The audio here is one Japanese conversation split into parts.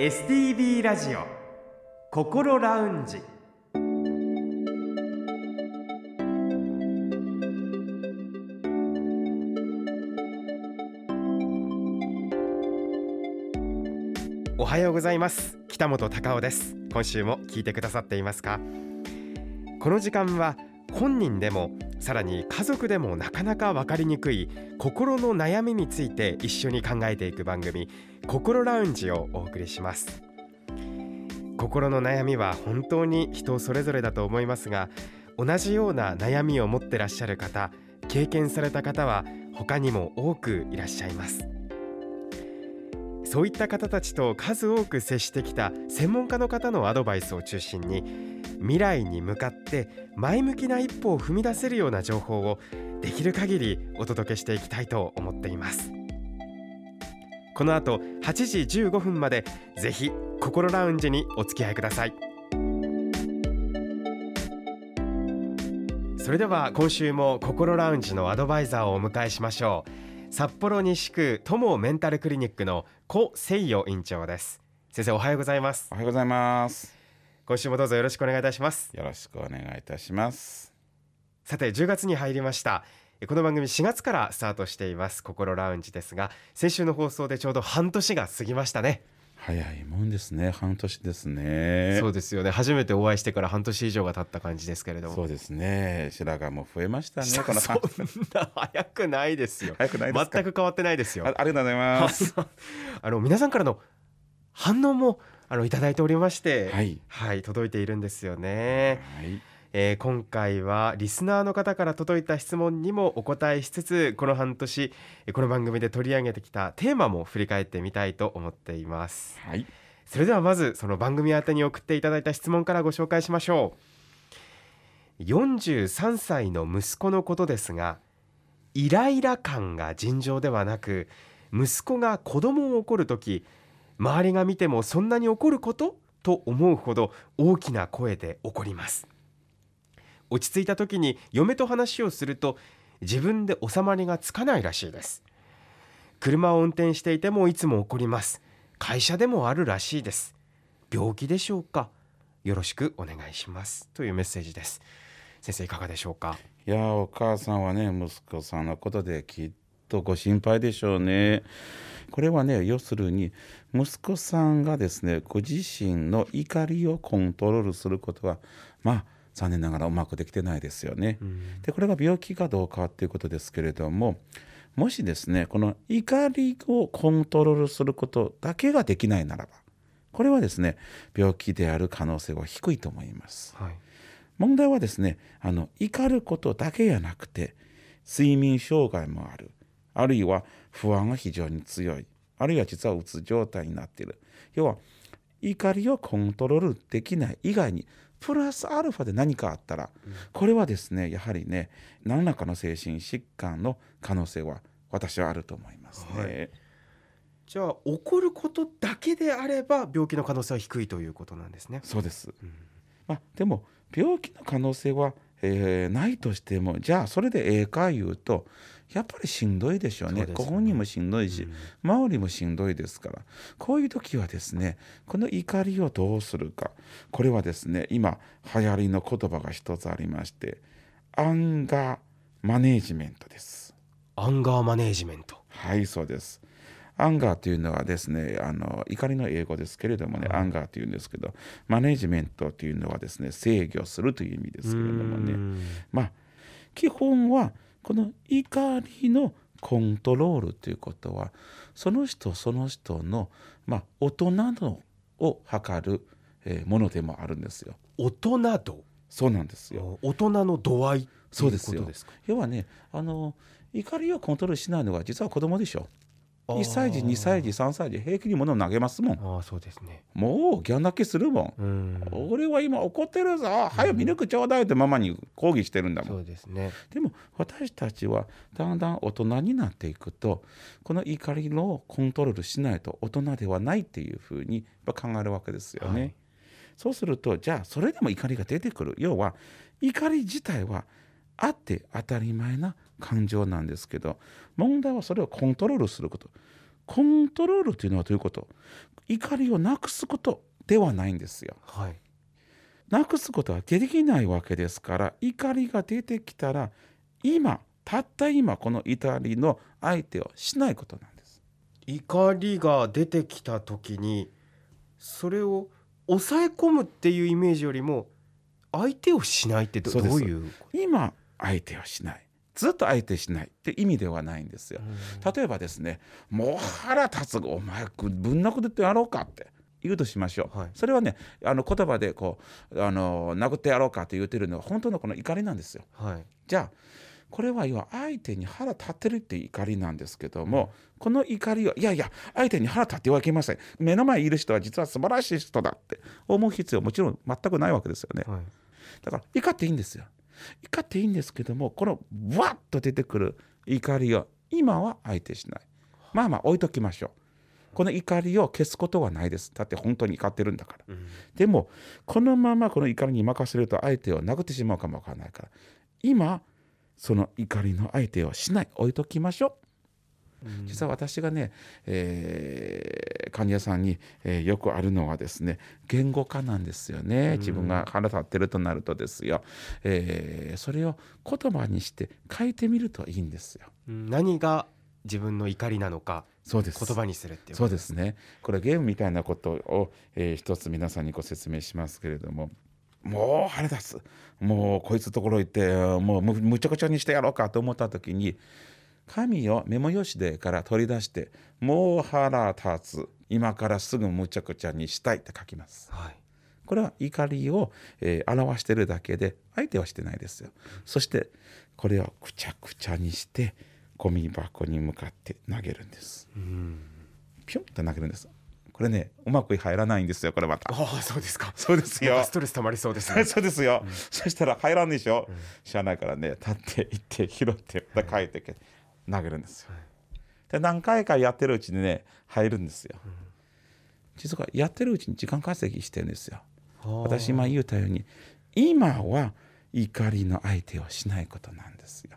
STB ラジオ心ラウンジ。おはようございます。北本隆夫です。今週も聞いてくださっていますか？この時間は本人でもさらに家族でもなかなか分かりにくい心の悩みについて一緒に考えていく番組心ラウンジをお送りします。心の悩みは本当に人それぞれだと思いますが同じような悩みを持ってらっしゃる方経験された方は他にも多くいらっしゃいます。そういった方たちと数多く接してきた専門家の方のアドバイスを中心に未来に向かって前向きな一歩を踏み出せるような情報をできる限りお届けしていきたいと思っています。この後8時15分までぜひ心ラウンジにお付き合いください。それでは今週も心ラウンジのアドバイザーをお迎えしましょう。札幌西区友メンタルクリニックの古誠代院長です。先生おはようございます。おはようございます。今週もどうぞよろしくお願いいたします。よろしくお願いいたします。さて10月に入りました。この番組4月からスタートしています心ラウンジですが先週の放送でちょうど半年が過ぎましたね。早いもんですね。半年ですね。そうですよね。初めてお会いしてから半年以上が経った感じですけれども。そうですね。白髪も増えましたねこのそんな早くないですよ。早くない全く変わってないですよ。あありがとうございます。あの皆さんからの反応もあのいただいておりましてはい、はい、届いているんですよね、はい、えー、今回はリスナーの方から届いた質問にもお答えしつつこの半年この番組で取り上げてきたテーマも振り返ってみたいと思っています、はい、それではまずその番組宛てに送っていただいた質問からご紹介しましょう。43歳の息子のことですがイライラ感が尋常ではなく息子が子供を怒るとき周りが見てもそんなに怒ること？と思うほど大きな声で怒ります。落ち着いた時に嫁と話をすると自分で収まりがつかないらしいです。車を運転していてもいつも怒ります。会社でもあるらしいです。病気でしょうか？よろしくお願いします。というメッセージです。先生いかがでしょうか？いやお母さんはね息子さんのことできっとご心配でしょうねこれはね要するに息子さんがですねご自身の怒りをコントロールすることはまあ残念ながらうまくできてないですよね。でこれが病気かどうかっていうことですけれどももしですねこの怒りをコントロールすることだけができないならばこれはですね病気である可能性は低いと思います。はい、問題はですねあの怒ることだけじゃなくて睡眠障害もあるあるいは不安が非常に強い。あるいは実はうつ状態になっている。要は怒りをコントロールできない以外にプラスアルファで何かあったら、うん、これはですねやはりね何らかの精神疾患の可能性は私はあると思いますね。はい、じゃあ怒ることだけであれば病気の可能性は低いということなんですね。そうです、うん、まあ、でも病気の可能性は、えー、ないとしてもじゃあそれでええか言うとやっぱりしんどいでしょうね。ご本人もしんどいし、うん、周りもしんどいですから、こういう時はですね、この怒りをどうするか、これはですね、今、流行りの言葉が一つありまして、アンガーマネージメントです。アンガーマネージメント。はい、そうです。 anger というのはですね、あの怒りの英語ですけれどもね、うん、 anger というんですけど、マネージメントというのはですね、制御するという意味ですけれどもね、まあ、基本は、この怒りのコントロールということはその人その人の、まあ、大人のを測る、えー、ものでもあるんですよ。大人度？そうなんですよ。大人の度合いそうですよ。要はねあの怒りをコントロールしないのは実は子供でしょ。1歳児2歳児3歳児平気に物を投げますもん。あそうですね。もうギャン泣きするもん、うん、俺は今怒ってるぞ。はよミルクちょうだいってママに抗議してるんだもん。そうですね。でも私たちはだんだん大人になっていくとこの怒りのコントロールしないと大人ではないっていうふうに考えるわけですよね、はい、そうするとじゃあそれでも怒りが出てくる。要は怒り自体はあって当たり前な感情なんですけど問題はそれをコントロールすること。コントロールというのはどういうこと？怒りをなくすことではないんですよ。はい。なくすことはできないわけですから怒りが出てきたら今たった今この怒りの相手をしないことなんです。怒りが出てきた時にそれを抑え込むっていうイメージよりも相手をしないってどういう今相手をしないずっと相手しないって意味ではないんですよ。例えばですねもう腹立つ。お前ぶん殴ってやろうかって言うとしましょう、はい。それはねあの言葉でこうあの殴ってやろうかって言ってるのは本当のこの怒りなんですよ。はい。じゃあこれは要は相手に腹立ってるっていう怒りなんですけども、この怒りはいやいや相手に腹立ってはいけません。目の前にいる人は実は素晴らしい人だって思う必要はもちろん全くないわけですよね。はい。だから怒っていいんですよ怒っていいんですけどもこのわっと出てくる怒りを今は相手しない。まあまあ置いときましょう。この怒りを消すことはないです。だって本当に怒ってるんだから。うん。でもこのままこの怒りに任せると相手を殴ってしまうかもわからないから今その怒りの相手をしない。置いときましょう。うん実は私がね、えー患者さんに、えーよくあるのはですね言語化なんですよね。自分が腹立ってるとなるとですよ、えーそれを言葉にして書いてみるといいんですよ。うん。何が自分の怒りなのかそうです。言葉にするっていうそうですね。これゲームみたいなことを、えー一つ皆さんにご説明しますけれどももう腹立つ。もうこいつところ行ってもうむむちゃくちゃにしてやろうかと思った時に紙をメモ用紙でから取り出してもう腹立つ。今からすぐむちゃくちゃにしたいって書きます。はい。これは怒りを、えー表してるだけで相手はしてないですよ。そしてこれをくちゃくちゃにしてゴミ箱に向かって投げるんです。うん。ピョンって投げるんです。これねうまく入らないんですよこれまた。ああそうですか。そうですよ。ストレス溜まりそうですね。そうですよ、そしたら入らんでしょ、知らないからね立って行って拾ってまた帰ってきて投げるんですよ、で何回かやってるうちにね入るんですよ、実はやってるうちに時間稼ぎしてるんですよ。私今言ったように今は怒りの相手をしないことなんですよ。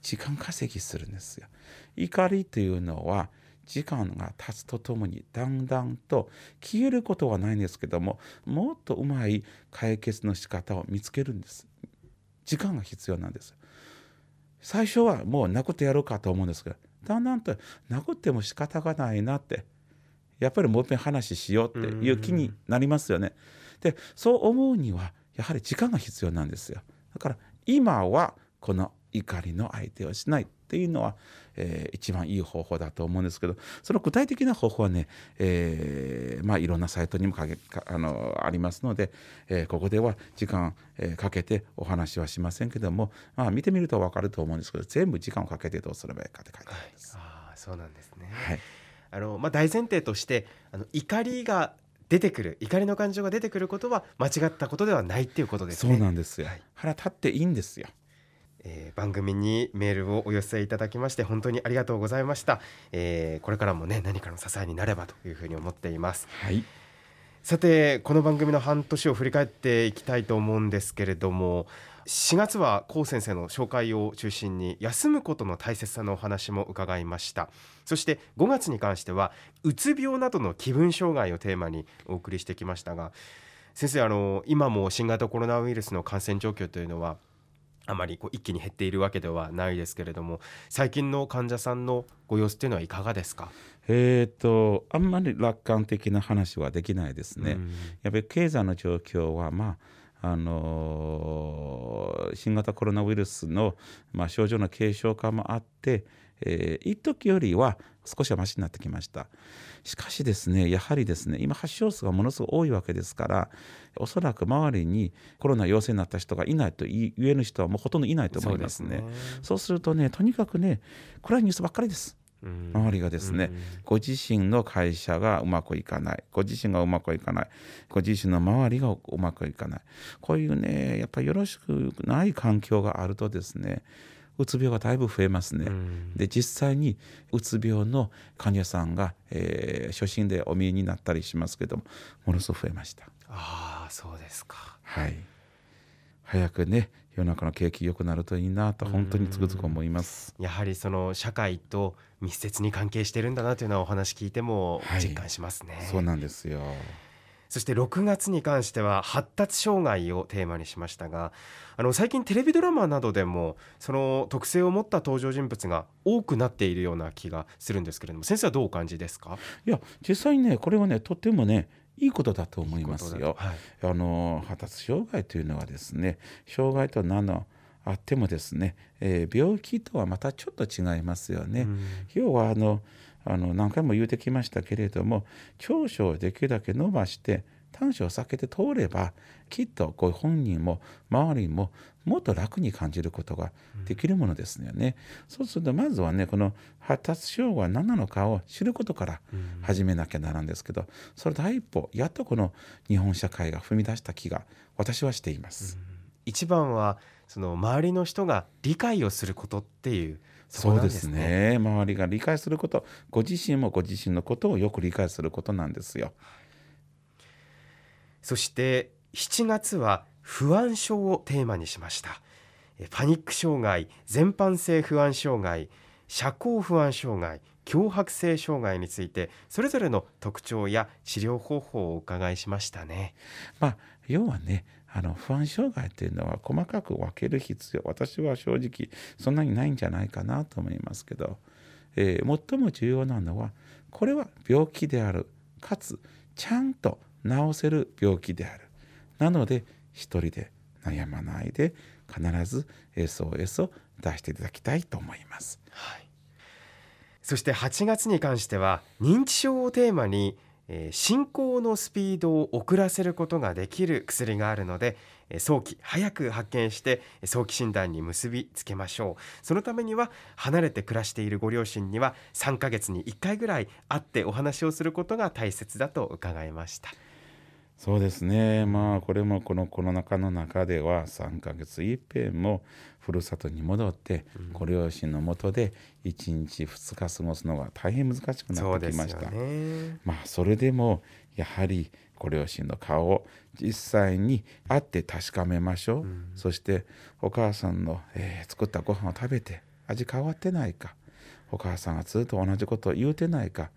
時間稼ぎするんですよ。怒りというのは時間が経つとともにだんだんと消えることはないんですけどももっとうまい解決の仕方を見つけるんです。時間が必要なんです最初はもう殴ってやろうかと思うんですけどだんだんと殴っても仕方がないなってやっぱりもう一遍話しようっていう気になりますよね。でそう思うにはやはり時間が必要なんですよ。だから今はこの怒りの相手をしないっていうのは、えー一番いい方法だと思うんですけどその具体的な方法はね、えーまあ、いろんなサイトにもかけかあのありますので、えーここでは時間、えーかけてお話はしませんけども、まあ、見てみると分かると思うんですけど全部時間をかけてどうすればいいかって書いてあるんです。ああそうなんですね。はい。あのまあ大前提としてあの怒りが出てくる怒りの感情が出てくることは間違ったことではないっていうことですそうねなんですよ、はい。腹立っていいんですよ。えー番組にメールをお寄せいただきまして本当にありがとうございました、えーこれからもね何かの支えになればというふうに思っています。はい。さてこの番組の半年を振り返っていきたいと思うんですけれども4月は高先生の紹介を中心に休むことの大切さのお話も伺いました。そして5月に関してはうつ病などの気分障害をテーマにお送りしてきましたが先生あの今も新型コロナウイルスの感染状況というのはあまりこう一気に減っているわけではないですけれども最近の患者さんのご様子というのはいかがですか、えー、とあんまり楽観的な話はできないですね。うんやっぱり経済の状況は、まああのー新型コロナウイルスの、まあ、症状の軽症化もあって、えー一時よりは少しはマシになってきました。しかしですね、やはりですね、今発症数がものすごく多いわけですから、おそらく周りにコロナ陽性になった人がいないと言える人はもうほとんどいないと思いますね。そうするとね、とにかくね、暗いニュースばっかりです。うん周りがですね、ご自身の会社がうまくいかないご自身がうまくいかないご自身の周りがうまくいかないこういうねやっぱりよろしくない環境があるとですねうつ病がだいぶ増えますね。うんで実際にうつ病の患者さんが、えー初診でお見えになったりしますけどもものすごく増えました。ああそうですかはい、早くね世の中の景気良くなるといいなと本当につくづく思います。やはりその社会と密接に関係してるんだなというのはお話聞いてもはい実感しますね、そうなんですよ。そして6月に関しては発達障害をテーマにしましたがあの最近テレビドラマなどでもその特性を持った登場人物が多くなっているような気がするんですけれども先生はどうお感じですか？いや実際にねこれはねとってもねいいことだと思いますよ。はいあの発達障害というのはですね障害と何のあってもですね、えー病気とはまたちょっと違いますよね。うん要はあのあの何回も言うてきましたけれども長所をできるだけ伸ばして短所を避けて通ればきっとこう本人も周りももっと楽に感じることができるものですよね。そうするとまずはねこの発達障害は何なのかを知ることからうん始めなきゃならんですけどそれ第一歩やっとこの日本社会が踏み出した気が私はしています。一番はその周りの人が理解をすることっていうそこなそうんでですすね。ね周りが理解することご自身もご自身のことをよく理解することなんですよ。そして7月は不安症をテーマにしましたえパニック障害全般性不安障害社交不安障害強迫性障害についてそれぞれの特徴や治療方法をお伺いしましたねまあ要はねあの不安障害っていうのは細かく分ける必要私は正直そんなにないんじゃないかなと思いますけど、えー最も重要なのはこれは病気であるかつちゃんと治せる病気であるなので一人で悩まないで必ず SOS を出していただきたいと思います。はい、そして8月に関しては認知症をテーマに、えー進行のスピードを遅らせることができる薬があるのでえ早期早く発見して早期診断に結びつけましょう。そのためには離れて暮らしているご両親には3ヶ月に1回ぐらい会ってお話をすることが大切だと伺いました。そうですね。まあこれもこのコロナ禍の中では3ヶ月いっぺんもふるさとに戻ってご両親のもとで1日2日過ごすのが大変難しくなってきました。ね。まあそれでもやはりご両親の顔を実際に会って確かめましょう、うん。そしてお母さんの、えー作ったご飯を食べて味変わってないか。お母さんがずっと同じことを言うてないか、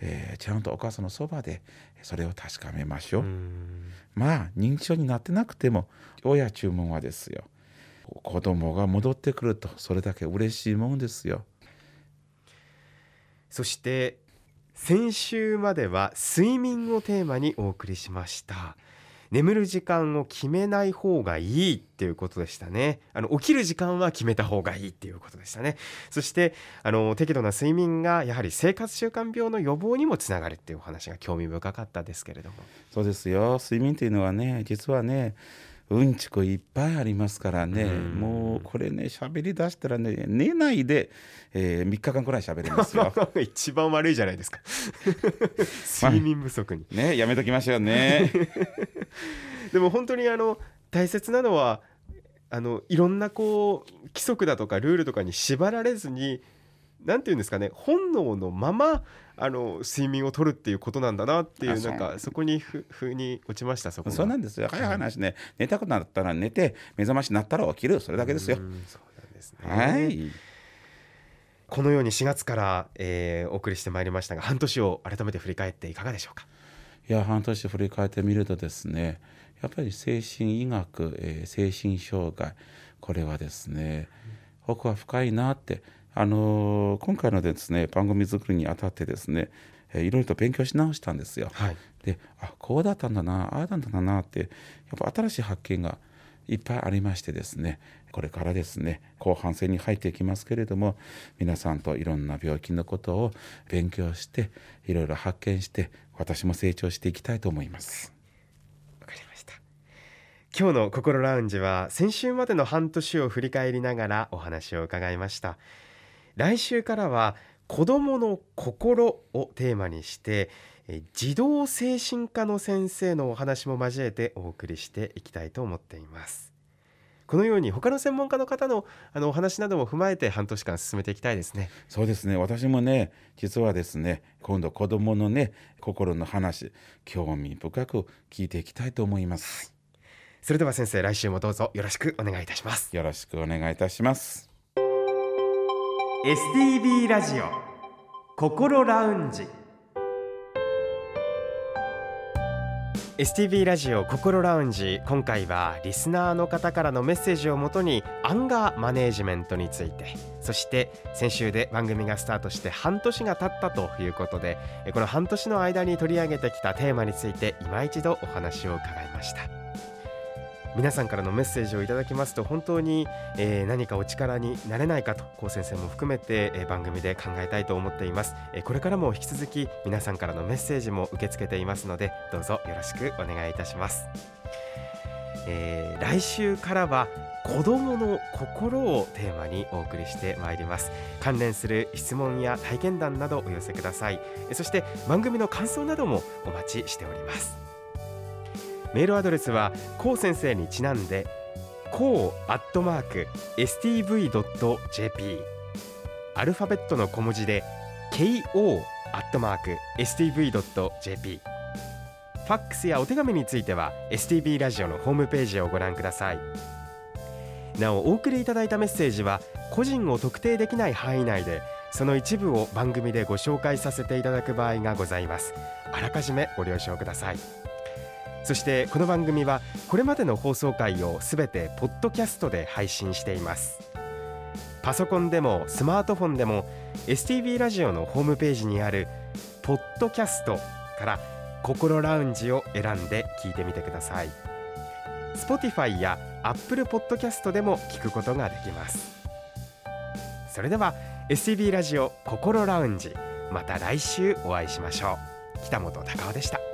えーちゃんとお母さんのそばでそれを確かめましょう、うん。まあ認知症になってなくても親注文はですよ。子供が戻ってくるとそれだけ嬉しいもんですよ。そして先週までは睡眠をテーマにお送りしました眠る時間を決めない方がいいっていうことでしたね。あの起きる時間は決めた方がいいっていうことでしたね。そしてあの適度な睡眠がやはり生活習慣病の予防にもつながるっていうお話が興味深かったですけれども。そうですよ。睡眠というのはね実はねうんちくいっぱいありますからね。うん。もうこれね喋り出したらね寝ないで、え3日間くらい喋れますよ。一番悪いじゃないですか。睡眠不足に。ねやめときましょうね。でも本当にあの大切なのはあのいろんなこう規則だとかルールとかに縛られずに何て言うんですかね本能のままあの睡眠をとるっていうことなんだなっていううなんかそこにふふに落ちましたそこがそうなんですよ。早い。話ね寝たくなったら寝て目覚ましになったら起きる。それだけですよ。うん。そうなんですね。はい。このように4月から、えーお送りしてまいりましたが半年を改めて振り返っていかがでしょうか？いや半年振り返ってみるとですねやっぱり精神医学、えー精神障害これはですね奥は深いなってあのー今回のですね番組作りにあたってですね、えーいろいろと勉強し直したんですよ。はいであこうだったんだなああだったんだなってやっぱ新しい発見がいっぱいありましてですねこれからですね後半戦に入っていきますけれども皆さんといろんな病気のことを勉強していろいろ発見して私も成長していきたいと思います。わかりました今日の心ラウンジは先週までの半年を振り返りながらお話を伺いました来週からは子供の心をテーマにしてえ児童精神科の先生のお話も交えてお送りしていきたいと思っています。このように他の専門家の方のあのお話なども踏まえて半年間進めていきたいですね。そうですね。私もね実はですね今度子どものね心の話興味深く聞いていきたいと思います。それでは先生来週もどうぞよろしくお願いいたします。よろしくお願いいたします STB ラジオ心ラウンジ。STB ラジオ心ラウンジ。今回はリスナーの方からのメッセージをもとにアンガーマネージメントについて。そして先週で番組がスタートして半年が経ったということでこの半年の間に取り上げてきたテーマについて今一度お話を伺いました。皆さんからのメッセージをいただきますと本当に、えー、何かお力になれないかと高先生も含めて、えー、番組で考えたいと思っています、えー、これからも引き続き皆さんからのメッセージも受け付けていますのでどうぞよろしくお願いいたします。えー、来週からは子供の心をテーマにお送りしてまいります。関連する質問や体験談などお寄せください。そして番組の感想などもお待ちしております。メールアドレスはこう先生にちなんでこうアットマーク stv.jp アルファベットの小文字で ko アットマーク stv.jp ファックスやお手紙については STB ラジオのホームページをご覧ください。なおお送りいただいたメッセージは個人を特定できない範囲内でその一部を番組でご紹介させていただく場合がございます。あらかじめご了承ください。そしてこの番組はこれまでの放送回をすべてポッドキャストで配信しています。パソコンでもスマートフォンでも STV ラジオのホームページにあるポッドキャストから心ラウンジを選んで聞いてみてください。Spotify や Apple Podcast でも聞くことができます。それでは STV ラジオ心ラウンジまた来週お会いしましょう。北本隆夫でした。